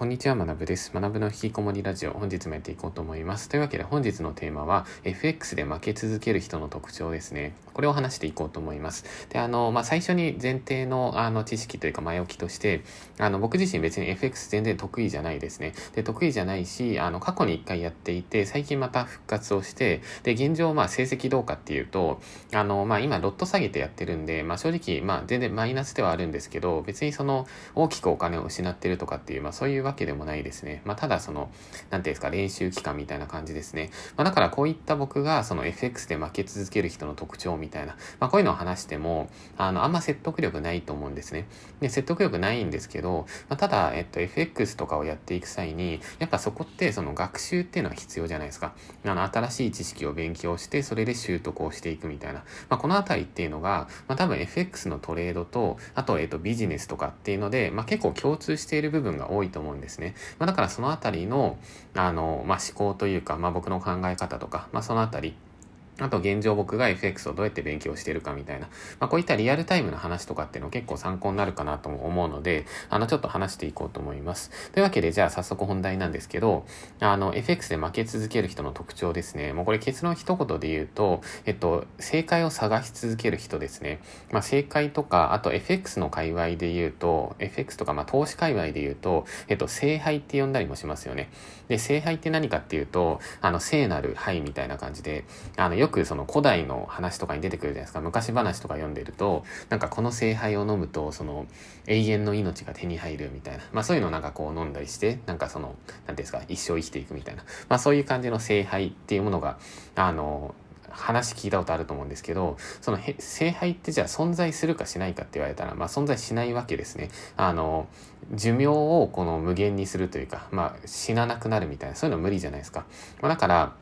こんにちは、学部です。学部の引きこもりラジオ、本日もやっていこうと思います。というわけで本日のテーマは、FX で負け続ける人の特徴ですね。これを話していこうと思います。で、あの、まあ、最初に前提の、あの、知識というか前置きとして、あの、僕自身別に FX 全然得意じゃないですね。で、得意じゃないし、あの、過去に一回やっていて、最近また復活をして、で、現状、まあ、成績どうかっていうと、あの、まあ、今、ロット下げてやってるんで、まあ、正直、ま、全然マイナスではあるんですけど、別にその、大きくお金を失ってるとかっていう、まあ、そういうわけでもないですね。まあ、ただその、なんていうんですか、練習期間みたいな感じですね。まあ、だからこういった僕がその FX で負け続ける人の特徴みたいな、まあ、こういうのを話しても、あの、あんま説得力ないと思うんですね。で、説得力ないんですけど、まあ、ただ、えっと、FX とかをやっていく際に、やっぱそこってその学習っていうのは必要じゃないですか。あの、新しい知識を勉強して、それで習得をしていくみたいな。まあ、このあたりっていうのが、まあ、多分 FX のトレードと、あと、えっと、ビジネスとかっていうので、まあ、結構共通している部分が多いと思うんですですね。まあ、だからそのあたりのあの、まあ、思考というか、まあ、僕の考え方とか、まあ、そのあたりあと現状僕が FX をどうやって勉強してるかみたいな、まあ、こういったリアルタイムの話とかっていうの結構参考になるかなと思うので、あの、ちょっと話していこうと思います。というわけで、じゃあ早速本題なんですけど、あの、FX で負け続ける人の特徴ですね。もうこれ結論一言で言うと、えっと、正解を探し続ける人ですね。まあ、正解とか、あと FX の界隈で言うと、FX とか、まあ、投資界隈で言うと、えっと、聖杯って呼んだりもしますよね。で、聖杯って何かっていうと、あの、聖なる杯みたいな感じで、あの、よくその古代の話とかに出てくるじゃないですか。昔話とか読んでると、なんかこの聖杯を飲むと、その永遠の命が手に入るみたいな。まあそういうのをなんかこう飲んだりして、なんかその、なんですか、一生生きていくみたいな。まあそういう感じの聖杯っていうものが、あの、話聞いたことあると思うんですけど、その聖杯ってじゃあ存在するかしないかって言われたら、まあ存在しないわけですね。あの、寿命をこの無限にするというか、まあ死ななくなるみたいな、そういうの無理じゃないですか。まあだから、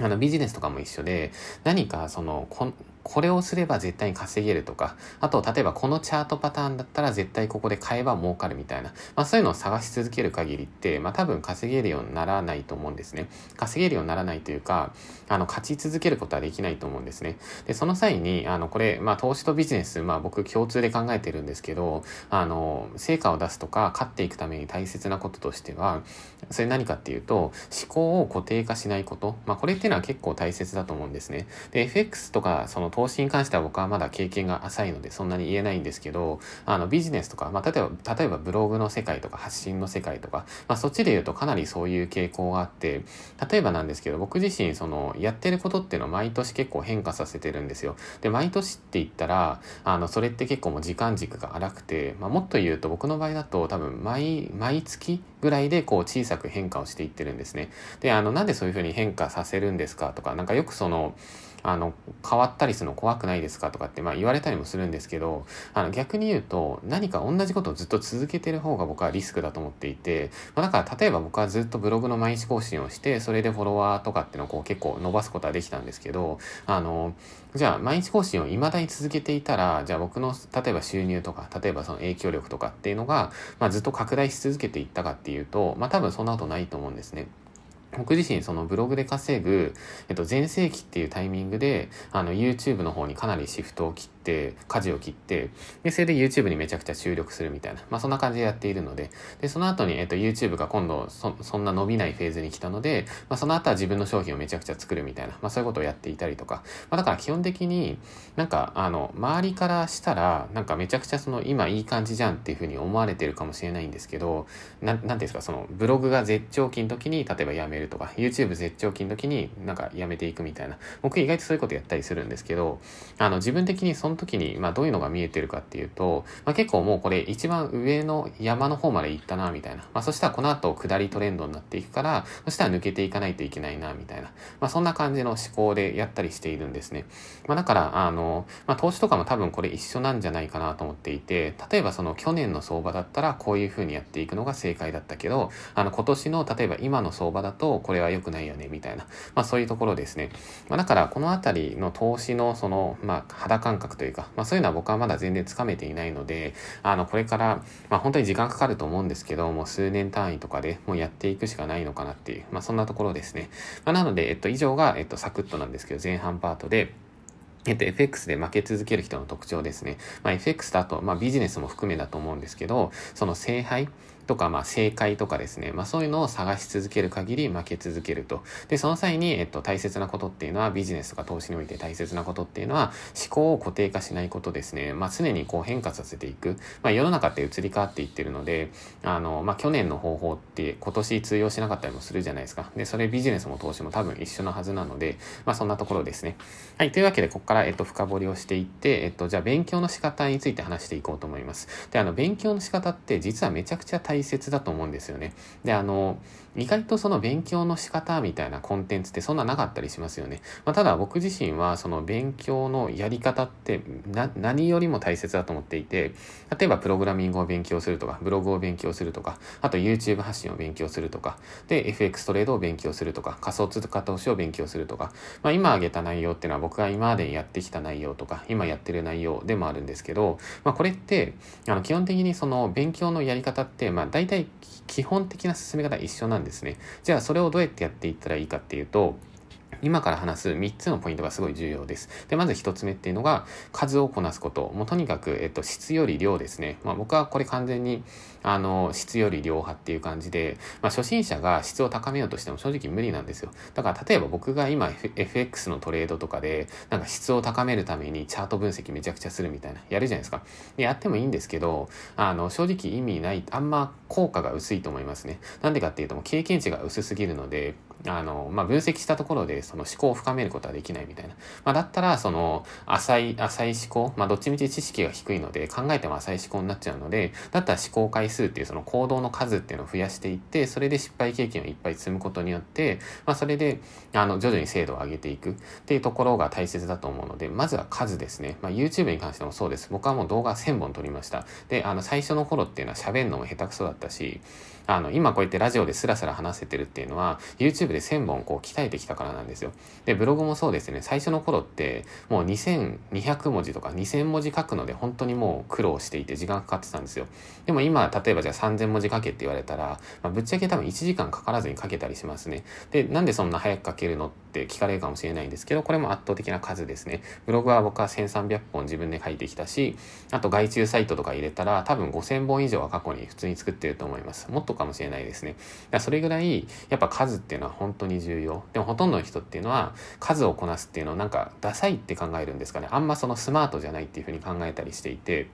あのビジネスとかも一緒で、何かその、ここれをすれば絶対に稼げるとか、あと、例えばこのチャートパターンだったら絶対ここで買えば儲かるみたいな、まあそういうのを探し続ける限りって、まあ多分稼げるようにならないと思うんですね。稼げるようにならないというか、あの、勝ち続けることはできないと思うんですね。で、その際に、あの、これ、まあ投資とビジネス、まあ僕共通で考えてるんですけど、あの、成果を出すとか、勝っていくために大切なこととしては、それ何かっていうと、思考を固定化しないこと。まあこれっていうのは結構大切だと思うんですね。で、FX とか、その投資に関しては僕はまだ経験が浅いのでそんなに言えないんですけど、あのビジネスとか、まあ、例えば、例えばブログの世界とか発信の世界とか、まあ、そっちで言うとかなりそういう傾向があって、例えばなんですけど、僕自身そのやってることっていうのは毎年結構変化させてるんですよ。で、毎年って言ったら、あの、それって結構もう時間軸が荒くて、まあ、もっと言うと僕の場合だと多分毎、毎月ぐらいでこう小さく変化をしていってるんですね。で、あの、なんでそういうふうに変化させるんですかとか、なんかよくその、あの、変わったりするの怖くないですかとかって、まあ言われたりもするんですけど、あの逆に言うと、何か同じことをずっと続けてる方が僕はリスクだと思っていて、まあだから例えば僕はずっとブログの毎日更新をして、それでフォロワーとかっていうのをこう結構伸ばすことはできたんですけど、あの、じゃあ毎日更新を未だに続けていたら、じゃあ僕の例えば収入とか、例えばその影響力とかっていうのが、まあずっと拡大し続けていったかっていうと、まあ多分そんなことないと思うんですね。僕自身そのブログで稼ぐ、えっと、全盛期っていうタイミングで、あの、YouTube の方にかなりシフトを切って、舵を切って、で、それで YouTube にめちゃくちゃ注力するみたいな、まあそんな感じでやっているので、で、その後に、えっと、YouTube が今度そ、そんな伸びないフェーズに来たので、まあその後は自分の商品をめちゃくちゃ作るみたいな、まあそういうことをやっていたりとか、まあだから基本的になんか、あの、周りからしたら、なんかめちゃくちゃその、今いい感じじゃんっていうふうに思われてるかもしれないんですけど、ななんていうんですか、その、ブログが絶頂期の時に、例えばやめるとか、YouTube 絶頂期の時になんかやめていくみたいな、僕意外とそういうことやったりするんですけど、あの、自分的にその時に、まあどういうのが見えてるかっていうと、まあ結構もうこれ一番上の山の方まで行ったな、みたいな。まあそしたらこの後下りトレンドになっていくから、そしたら抜けていかないといけないな、みたいな。まあそんな感じの思考でやったりしているんですね。まあだから、あの、まあ投資とかも多分これ一緒なんじゃないかなと思っていて、例えばその去年の相場だったらこういう風にやっていくのが正解だったけど、あの今年の例えば今の相場だとこれは良くないよね、みたいな。まあそういうところですね。まあだからこのあたりの投資のその、まあ肌感覚といういうか、まあそういうのは僕はまだ全然つかめていないので、あのこれから、まあ本当に時間かかると思うんですけど、もう数年単位とかでもうやっていくしかないのかなっていう、まあそんなところですね。まあなので、えっと以上が、えっとサクッとなんですけど、前半パートで、えっと、FX で負け続ける人の特徴ですね。まあ、FX だと、まあ、ビジネスも含めだと思うんですけど、その聖杯とか、まあ、正解とかですね、まあ、そういうのを探し続ける限り負け続けると。で、その際に、えっと、大切なことっていうのは、ビジネスとか投資において大切なことっていうのは、思考を固定化しないことですね。まあ、常にこう変化させていく。まあ、世の中って移り変わっていってるので、あの、まあ、去年の方法って今年通用しなかったりもするじゃないですか。で、それビジネスも投資も多分一緒のはずなので、まあ、そんなところですね。はい。というわけで、ここから、えっと、深掘りをしていって、えっと、じゃあ、勉強の仕方について話していこうと思います。で、あの、勉強の仕方って実はめちゃくちゃ大切だと思うんですよね。で、あの、意外とその勉強の仕方みたいなコンテンツってそんななかったりしますよね。まあ、ただ僕自身はその勉強のやり方って何よりも大切だと思っていて、例えばプログラミングを勉強するとか、ブログを勉強するとか、あと YouTube 発信を勉強するとか、で、FX トレードを勉強するとか、仮想通貨投資を勉強するとか、まあ、今挙げた内容っていうのは僕が今までやってきた内容とか、今やってる内容でもあるんですけど、まあ、これって、あの基本的にその勉強のやり方って、まあ、大体基本的な進め方は一緒なんですね。じゃあそれをどうやってやっていったらいいかっていうと、今から話す3つのポイントがすごい重要です。で、まず1つ目っていうのが、数をこなすこと。もうとにかく、えっと、質より量ですね。まあ僕はこれ完全に、あの、質より量派っていう感じで、まあ初心者が質を高めようとしても正直無理なんですよ。だから例えば僕が今、FX のトレードとかで、なんか質を高めるためにチャート分析めちゃくちゃするみたいな、やるじゃないですか。で、やってもいいんですけど、あの、正直意味ない、あんま効果が薄いと思いますね。なんでかっていうと、もう経験値が薄すぎるので、あの、まあ、分析したところでその思考を深めることはできないみたいな。まあ、だったら、その、浅い、浅い思考、まあ、どっちみち知識が低いので、考えても浅い思考になっちゃうので、だったら思考回数っていうその行動の数っていうのを増やしていって、それで失敗経験をいっぱい積むことによって、まあ、それで、あの、徐々に精度を上げていくっていうところが大切だと思うので、まずは数ですね。まあ、YouTube に関してもそうです。僕はもう動画1000本撮りました。で、あの、最初の頃っていうのは喋るのも下手くそだったし、あの、今こうやってラジオでスラスラ話せてるっていうのは、YouTube で1000本こう鍛えてきたからなんですよ。で、ブログもそうですね。最初の頃って、もう2200文字とか2000文字書くので本当にもう苦労していて時間かかってたんですよ。でも今、例えばじゃあ3000文字書けって言われたら、まあ、ぶっちゃけ多分1時間かからずに書けたりしますね。で、なんでそんな早く書けるのってって聞かれるかもしれないんですけど、これも圧倒的な数ですね。ブログは僕は1300本自分で書いてきたし、あと外注サイトとか入れたら多分5000本以上は過去に普通に作ってると思います。もっとかもしれないですね。だそれぐらい、やっぱ数っていうのは本当に重要。でもほとんどの人っていうのは、数をこなすっていうのをなんか、ダサいって考えるんですかね。あんまそのスマートじゃないっていうふうに考えたりしていて、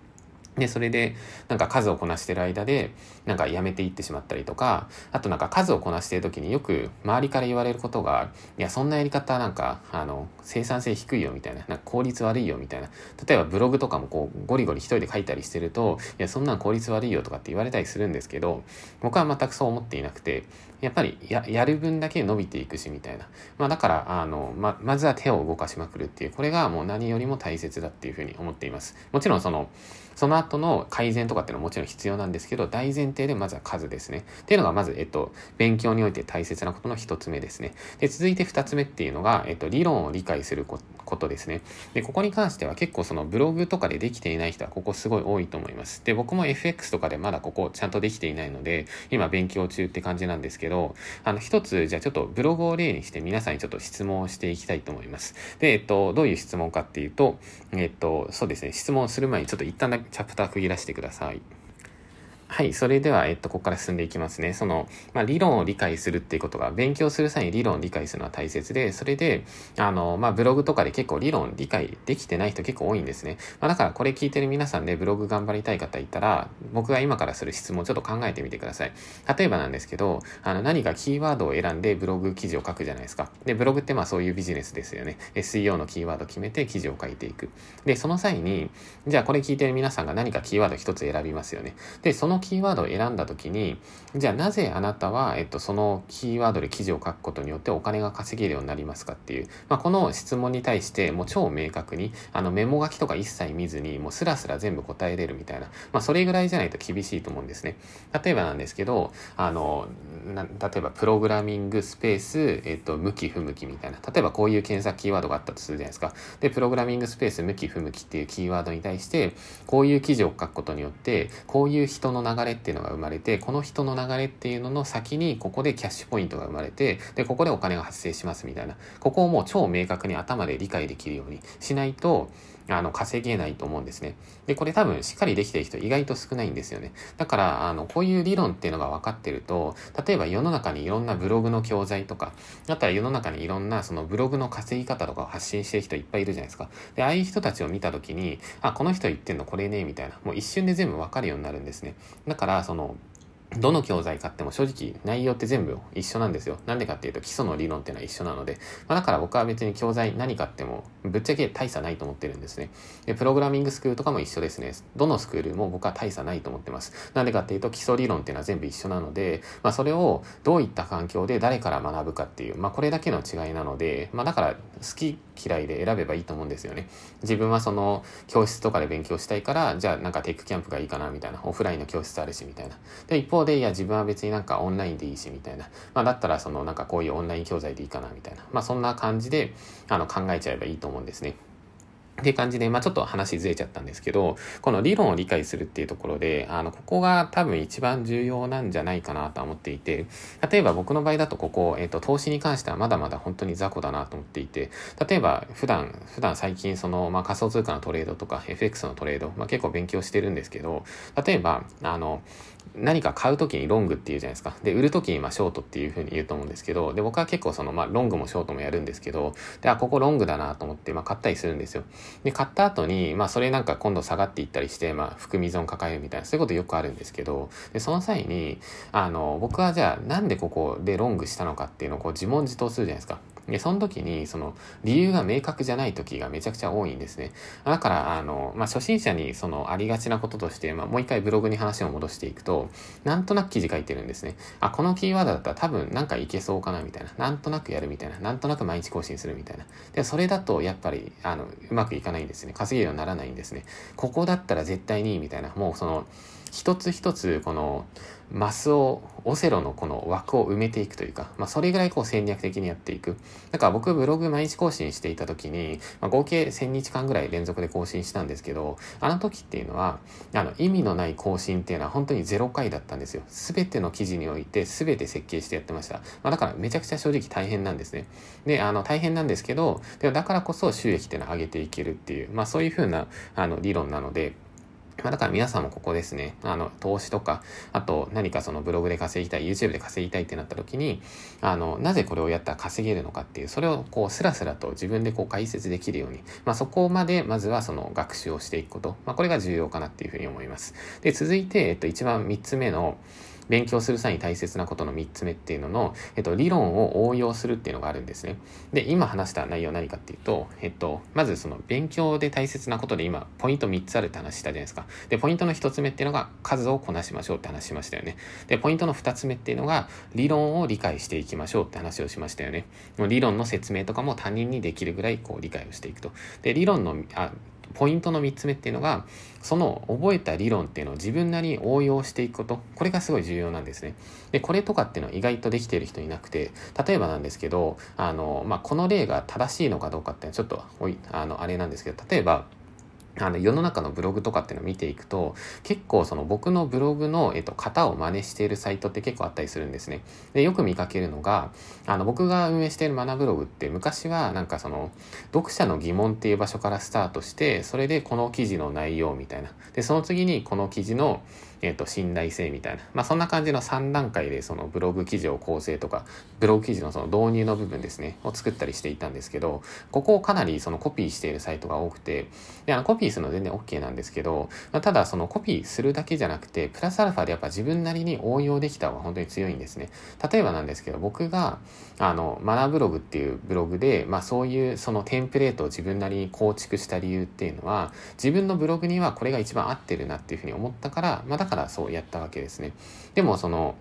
で、それで、なんか数をこなしてる間で、なんかやめていってしまったりとか、あとなんか数をこなしてる時によく周りから言われることが、いや、そんなやり方なんか、あの、生産性低いよみたいな、なんか効率悪いよみたいな。例えばブログとかもこう、ゴリゴリ一人で書いたりしてると、いや、そんなん効率悪いよとかって言われたりするんですけど、僕は全くそう思っていなくて、やっぱりや、やる分だけ伸びていくしみたいな。まあだから、あの、ま、まずは手を動かしまくるっていう、これがもう何よりも大切だっていうふうに思っています。もちろんその、その後の改善とかっていうのはもちろん必要なんですけど、大前提でまずは数ですね。っていうのがまず、えっと、勉強において大切なことの一つ目ですね。で、続いて二つ目っていうのが、えっと、理論を理解することですね。で、ここに関しては結構そのブログとかでできていない人はここすごい多いと思います。で、僕も FX とかでまだここちゃんとできていないので、今勉強中って感じなんですけど、あの、一つ、じゃあちょっとブログを例にして皆さんにちょっと質問をしていきたいと思います。で、えっと、どういう質問かっていうと、えっと、そうですね、質問する前にちょっと一旦だけチャプター区切らせてください。はい。それでは、えっと、ここから進んでいきますね。その、まあ、理論を理解するっていうことが、勉強する際に理論を理解するのは大切で、それで、あの、まあ、ブログとかで結構理論理解できてない人結構多いんですね。まあ、だからこれ聞いてる皆さんでブログ頑張りたい方いたら、僕が今からする質問ちょっと考えてみてください。例えばなんですけど、あの、何かキーワードを選んでブログ記事を書くじゃないですか。で、ブログってまあそういうビジネスですよね。SEO のキーワードを決めて記事を書いていく。で、その際に、じゃあこれ聞いてる皆さんが何かキーワード一つ選びますよね。で、そのキーワードを選んだ時に、じゃあなぜあなたは、えっと、そのキーワードで記事を書くことによってお金が稼げるようになりますかっていう、まあ、この質問に対してもう超明確に、あのメモ書きとか一切見ずに、もうスラスラ全部答えれるみたいな、まあ、それぐらいじゃないと厳しいと思うんですね。例えばなんですけど、あの、な例えばプログラミングスペース、えっと、向き不向きみたいな。例えばこういう検索キーワードがあったとするじゃないですか。で、プログラミングスペース向き不向きっていうキーワードに対して、こういう記事を書くことによって、こういう人の流れっていうのが生まれて、この人の流れっていうのの先に、ここでキャッシュポイントが生まれて、で、ここでお金が発生しますみたいな。ここをもう超明確に頭で理解できるようにしないと、あの、稼げないと思うんですね。で、これ多分しっかりできてる人意外と少ないんですよね。だから、あの、こういう理論っていうのが分かってると、例えば世の中にいろんなブログの教材とか、あとは世の中にいろんなそのブログの稼ぎ方とかを発信してる人いっぱいいるじゃないですか。で、ああいう人たちを見たときに、あ、この人言ってんのこれね、みたいな。もう一瞬で全部分かるようになるんですね。だから、その、どの教材買っても正直内容って全部一緒なんですよ。なんでかっていうと基礎の理論っていうのは一緒なので、まあ、だから僕は別に教材何買ってもぶっちゃけ大差ないと思ってるんですね。で、プログラミングスクールとかも一緒ですね。どのスクールも僕は大差ないと思ってます。なんでかっていうと基礎理論っていうのは全部一緒なので、まあそれをどういった環境で誰から学ぶかっていう、まあこれだけの違いなので、まあだから好き嫌いで選べばいいと思うんですよね。自分はその教室とかで勉強したいから、じゃあなんかテックキャンプがいいかなみたいな、オフラインの教室あるしみたいな。で、一方で、いや自分は別になんかオンラインでいいしみたいな。まあだったらそのなんかこういうオンライン教材でいいかなみたいな。まあそんな感じであの考えちゃえばいいと思うんですね。っていう感じで、まあちょっと話ずれちゃったんですけど、この理論を理解するっていうところで、あの、ここが多分一番重要なんじゃないかなと思っていて、例えば僕の場合だとここ、えっ、ー、と、投資に関してはまだまだ本当に雑魚だなと思っていて、例えば普段、普段最近その、まあ仮想通貨のトレードとか FX のトレード、まあ結構勉強してるんですけど、例えば、あの、何か買うときにロングっていうじゃないですか。で、売るときにまショートっていうふうに言うと思うんですけど、で、僕は結構そのまあロングもショートもやるんですけど、で、あ、ここロングだなと思ってまあ買ったりするんですよ。で、買った後に、まあそれなんか今度下がっていったりして、まあ含み損抱えるみたいな、そういうことよくあるんですけど、で、その際に、あの、僕はじゃあなんでここでロングしたのかっていうのをこう自問自答するじゃないですか。で、その時に、その、理由が明確じゃない時がめちゃくちゃ多いんですね。だから、あの、まあ、初心者にその、ありがちなこととして、まあ、もう一回ブログに話を戻していくと、なんとなく記事書いてるんですね。あ、このキーワードだったら多分なんかいけそうかな、みたいな。なんとなくやるみたいな。なんとなく毎日更新するみたいな。で、それだと、やっぱり、あの、うまくいかないんですね。稼げるようにならないんですね。ここだったら絶対にいいみたいな。もうその、一つ一つ、この、マスを、オセロのこの枠を埋めていくというか、まあ、それぐらいこう戦略的にやっていく。だから僕ブログ毎日更新していた時に、まあ、合計1000日間ぐらい連続で更新したんですけど、あの時っていうのは、あの、意味のない更新っていうのは本当に0回だったんですよ。すべての記事において全て設計してやってました。まあ、だからめちゃくちゃ正直大変なんですね。で、あの、大変なんですけど、でだからこそ収益っていうのを上げていけるっていう、まあそういうふうな、あの、理論なので、まあ、だから皆さんもここですね、あの、投資とか、あと何かそのブログで稼ぎたい、YouTube で稼ぎたいってなった時に、あの、なぜこれをやったら稼げるのかっていう、それをこう、スラスラと自分でこう解説できるように、まあ、そこまでまずはその学習をしていくこと、まあ、これが重要かなっていうふうに思います。で、続いて、えっと、一番三つ目の、勉強する際に大切なことの3つ目っていうのの、えっと、理論を応用するっていうのがあるんですね。で、今話した内容は何かっていうと、えっと、まずその勉強で大切なことで今、ポイント3つあるって話したじゃないですか。で、ポイントの1つ目っていうのが数をこなしましょうって話しましたよね。で、ポイントの2つ目っていうのが理論を理解していきましょうって話をしましたよね。理論の説明とかも他人にできるぐらいこう理解をしていくと。で、理論の、あポイントの3つ目っていうのが、その覚えた理論っていうのを自分なりに応用していくこと。これがすごい重要なんですね。で、これとかっていうのは意外とできてる人いなくて、例えばなんですけど、あの、まあ、この例が正しいのかどうかっていうのはちょっと、あの、あれなんですけど、例えば、あの世の中のブログとかっていうのを見ていくと結構その僕のブログの、えっと、型を真似しているサイトって結構あったりするんですね。でよく見かけるのがあの僕が運営しているマナブログって昔はなんかその読者の疑問っていう場所からスタートしてそれでこの記事の内容みたいなでその次にこの記事のえっ、ー、と、信頼性みたいな。まあ、そんな感じの3段階でそのブログ記事を構成とか、ブログ記事のその導入の部分ですね、を作ったりしていたんですけど、ここをかなりそのコピーしているサイトが多くて、で、あの、コピーするの全然 OK なんですけど、まあ、ただそのコピーするだけじゃなくて、プラスアルファでやっぱ自分なりに応用できた方が本当に強いんですね。例えばなんですけど、僕が、あの、マナーブログっていうブログで、まあ、そういうそのテンプレートを自分なりに構築した理由っていうのは、自分のブログにはこれが一番合ってるなっていうふうに思ったから、まあ、だからそうやったわけですね。でもその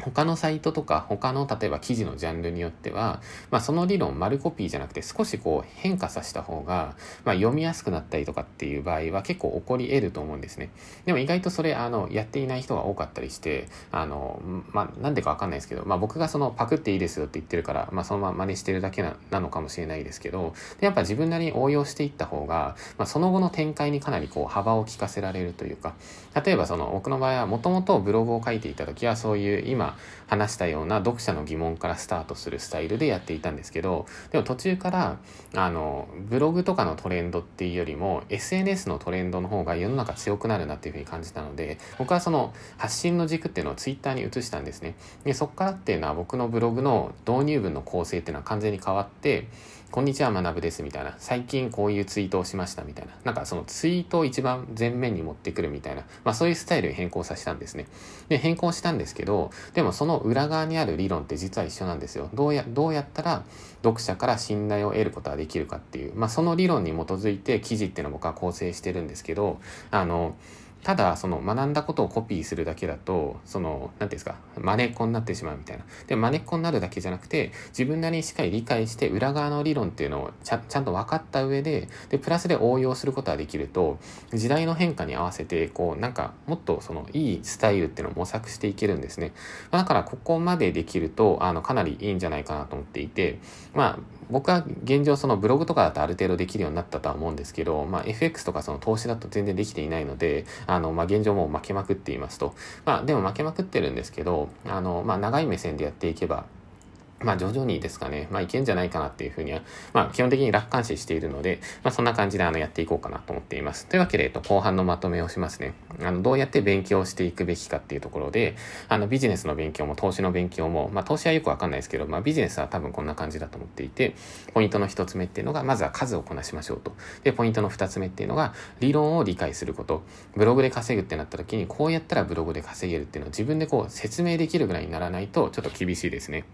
他のサイトとか他の例えば記事のジャンルによっては、まあ、その理論丸コピーじゃなくて少しこう変化させた方が、まあ、読みやすくなったりとかっていう場合は結構起こり得ると思うんですね。でも意外とそれあのやっていない人が多かったりしてあの、まあ、なんでかわかんないですけど、まあ、僕がそのパクっていいですよって言ってるから、まあ、そのまま真似してるだけななのかもしれないですけどやっぱ自分なりに応用していった方が、まあ、その後の展開にかなりこう幅を利かせられるというか例えばその僕の場合はもともとブログを書いていた時はそういう今今話したような読者の疑問からスタートするスタイルでやっていたんですけど、でも途中から、あの、ブログとかのトレンドっていうよりも、SNS のトレンドの方が世の中強くなるなっていうふうに感じたので、僕はその発信の軸っていうのを Twitter に移したんですね。で、そこからっていうのは僕のブログの導入文の構成っていうのは完全に変わって、こんにちは、学です、みたいな。最近こういうツイートをしました、みたいな。なんかそのツイートを一番前面に持ってくるみたいな。まあそういうスタイルに変更させたんですね。で、変更したんですけど、でもそのの裏側にある理論って実は一緒なんですよ。どうや、どうやったら読者から信頼を得ることができるかっていう。まあその理論に基づいて記事っていうのを僕は構成してるんですけど、あの、ただその学んだことをコピーするだけだとその何ていうんですか真似っこになってしまうみたいな。で真似っこになるだけじゃなくて自分なりにしっかり理解して裏側の理論っていうのをちゃちゃんと分かった上ででプラスで応用することができると時代の変化に合わせてこうなんかもっとそのいいスタイルっていうのを模索していけるんですね。だからここまでできるとあのかなりいいんじゃないかなと思っていてまあ僕は現状そのブログとかだとある程度できるようになったとは思うんですけど、まあ、FX とかその投資だと全然できていないので、あの、まあ、現状もう負けまくっていますと。まあ、でも負けまくってるんですけど、あの、まあ、長い目線でやっていけば、まあ徐々にですかね、まあいけんじゃないかなっていうふうには、まあ基本的に楽観視しているので、まあそんな感じであのやっていこうかなと思っています。というわけで、えっと、後半のまとめをしますね。あの、どうやって勉強していくべきかっていうところで、あのビジネスの勉強も投資の勉強も、まあ投資はよくわかんないですけど、まあビジネスは多分こんな感じだと思っていて、ポイントの一つ目っていうのが、まずは数をこなしましょうと。で、ポイントの二つ目っていうのが、理論を理解すること。ブログで稼ぐってなった時に、こうやったらブログで稼げるっていうのを自分でこう説明できるぐらいにならないと、ちょっと厳しいですね。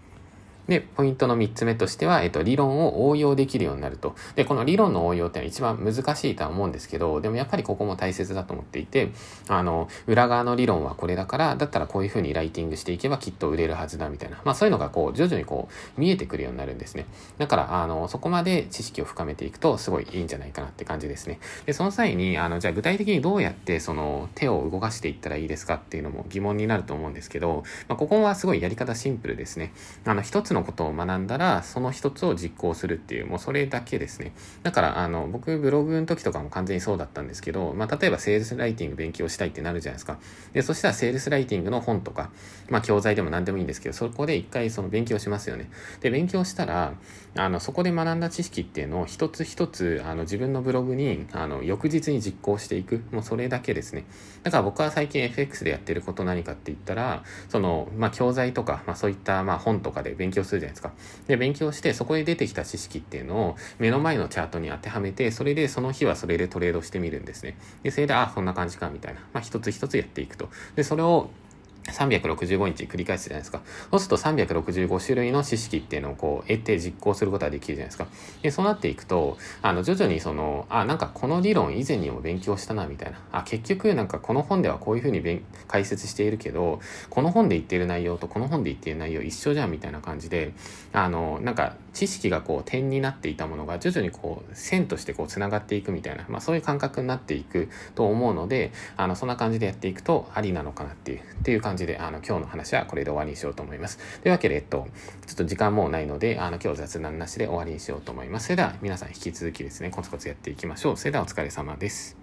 で、ポイントの3つ目としては、えっと、理論を応用できるようになると。で、この理論の応用っていうのは一番難しいとは思うんですけど、でもやっぱりここも大切だと思っていて、あの、裏側の理論はこれだから、だったらこういうふうにライティングしていけばきっと売れるはずだみたいな。まあそういうのがこう、徐々にこう、見えてくるようになるんですね。だから、あの、そこまで知識を深めていくと、すごいいいんじゃないかなって感じですね。で、その際に、あの、じゃあ具体的にどうやってその手を動かしていったらいいですかっていうのも疑問になると思うんですけど、まあここはすごいやり方シンプルですね。あの、一つのことを学んだら、その一つを実行するっていう、もうそれだけですね。だから、あの、僕、ブログの時とかも完全にそうだったんですけど、まあ、例えばセールスライティング勉強したいってなるじゃないですか。で、そしたらセールスライティングの本とか、まあ、教材でも何でもいいんですけど、そこで一回その勉強しますよね。で、勉強したら、あの、そこで学んだ知識っていうのを一つ一つ、あの、自分のブログに、あの、翌日に実行していく。もうそれだけですね。だから僕は最近 FX でやってること何かって言ったら、その、まあ、教材とか、まあ、そういった、まあ、本とかで勉強するじゃないですか。で、勉強して、そこで出てきた知識っていうのを目の前のチャートに当てはめて、それでその日はそれでトレードしてみるんですね。で、それで、あ、こんな感じか、みたいな。まあ、一つ一つやっていくと。で、それを、365日繰り返すじゃないですか。そうすると365種類の知識っていうのをこう得て実行することができるじゃないですか。で、そうなっていくと、あの、徐々にその、あ、なんかこの理論以前にも勉強したな、みたいな。あ、結局なんかこの本ではこういうふうに解説しているけど、この本で言っている内容とこの本で言っている内容一緒じゃん、みたいな感じで、あの、なんか知識がこう点になっていたものが徐々にこう線としてこう繋がっていくみたいな、まあそういう感覚になっていくと思うので、あの、そんな感じでやっていくとありなのかなっていう、っていう感じで、あの、今日の話はこれで終わりにしようと思います。というわけで、えっと、ちょっと時間もうないので、あの、今日雑談なしで終わりにしようと思います。それでは皆さん引き続きですね、コツコツやっていきましょう。それではお疲れ様です。